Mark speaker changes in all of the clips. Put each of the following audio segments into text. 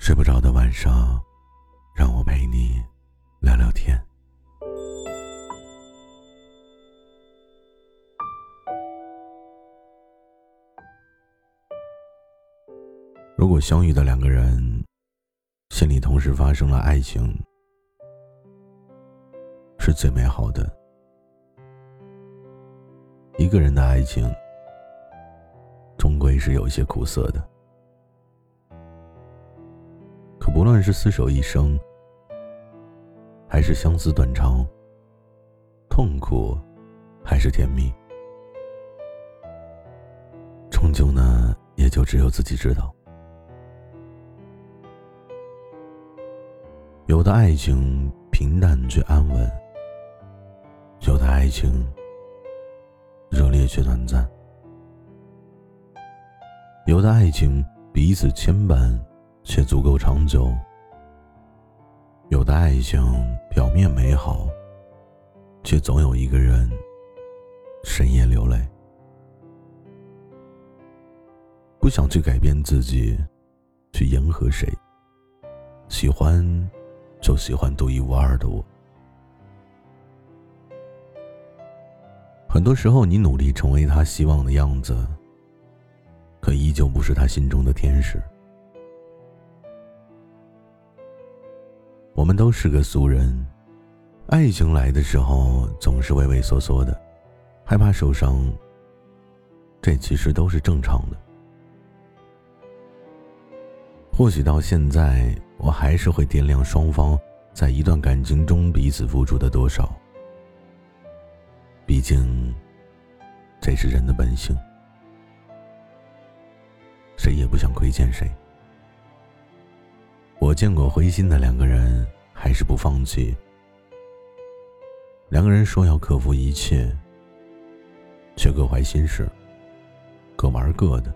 Speaker 1: 睡不着的晚上，让我陪你聊聊天。如果相遇的两个人心里同时发生了爱情，是最美好的。一个人的爱情，终归是有些苦涩的。是厮守一生，还是相思断肠，痛苦还是甜蜜，终究呢，也就只有自己知道。有的爱情平淡却安稳，有的爱情热烈却短暂，有的爱情彼此牵绊。却足够长久。有的爱情表面美好，却总有一个人深夜流泪。不想去改变自己，去迎合谁。喜欢，就喜欢独一无二的我。很多时候，你努力成为他希望的样子，可依旧不是他心中的天使。我们都是个俗人，爱情来的时候总是畏畏缩缩的，害怕受伤。这其实都是正常的。或许到现在，我还是会掂量双方在一段感情中彼此付出的多少。毕竟，这是人的本性，谁也不想亏欠谁。我见过灰心的两个人，还是不放弃。两个人说要克服一切，却各怀心事，各玩各的。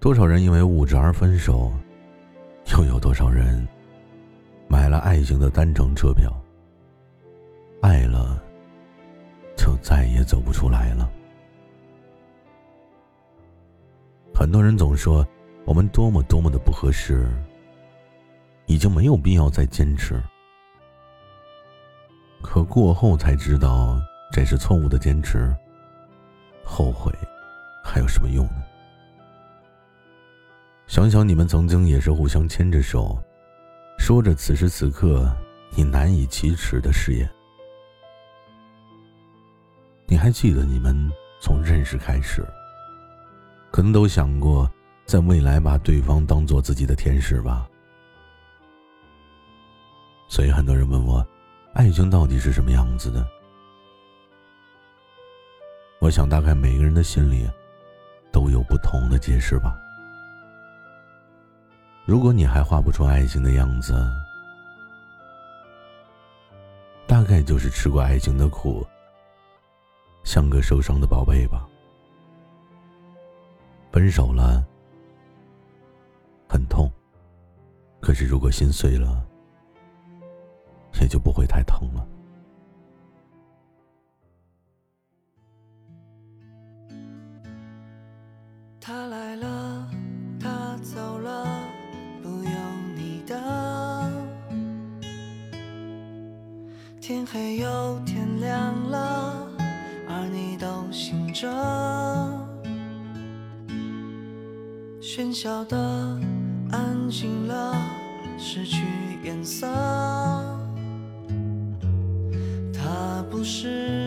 Speaker 1: 多少人因为物质而分手，又有多少人买了爱情的单程车票，爱了就再也走不出来了。很多人总说。我们多么多么的不合适，已经没有必要再坚持。可过后才知道这是错误的坚持，后悔还有什么用呢？想想你们曾经也是互相牵着手，说着此时此刻你难以启齿的誓言。你还记得你们从认识开始，可能都想过。在未来，把对方当做自己的天使吧。所以很多人问我，爱情到底是什么样子的？我想，大概每个人的心里都有不同的解释吧。如果你还画不出爱情的样子，大概就是吃过爱情的苦，像个受伤的宝贝吧。分手了。很痛，可是如果心碎了，也就不会太疼了。
Speaker 2: 他来了，他走了，不用你的。天黑又天亮了，而你都醒着。喧嚣的。安静了，失去颜色。他不是。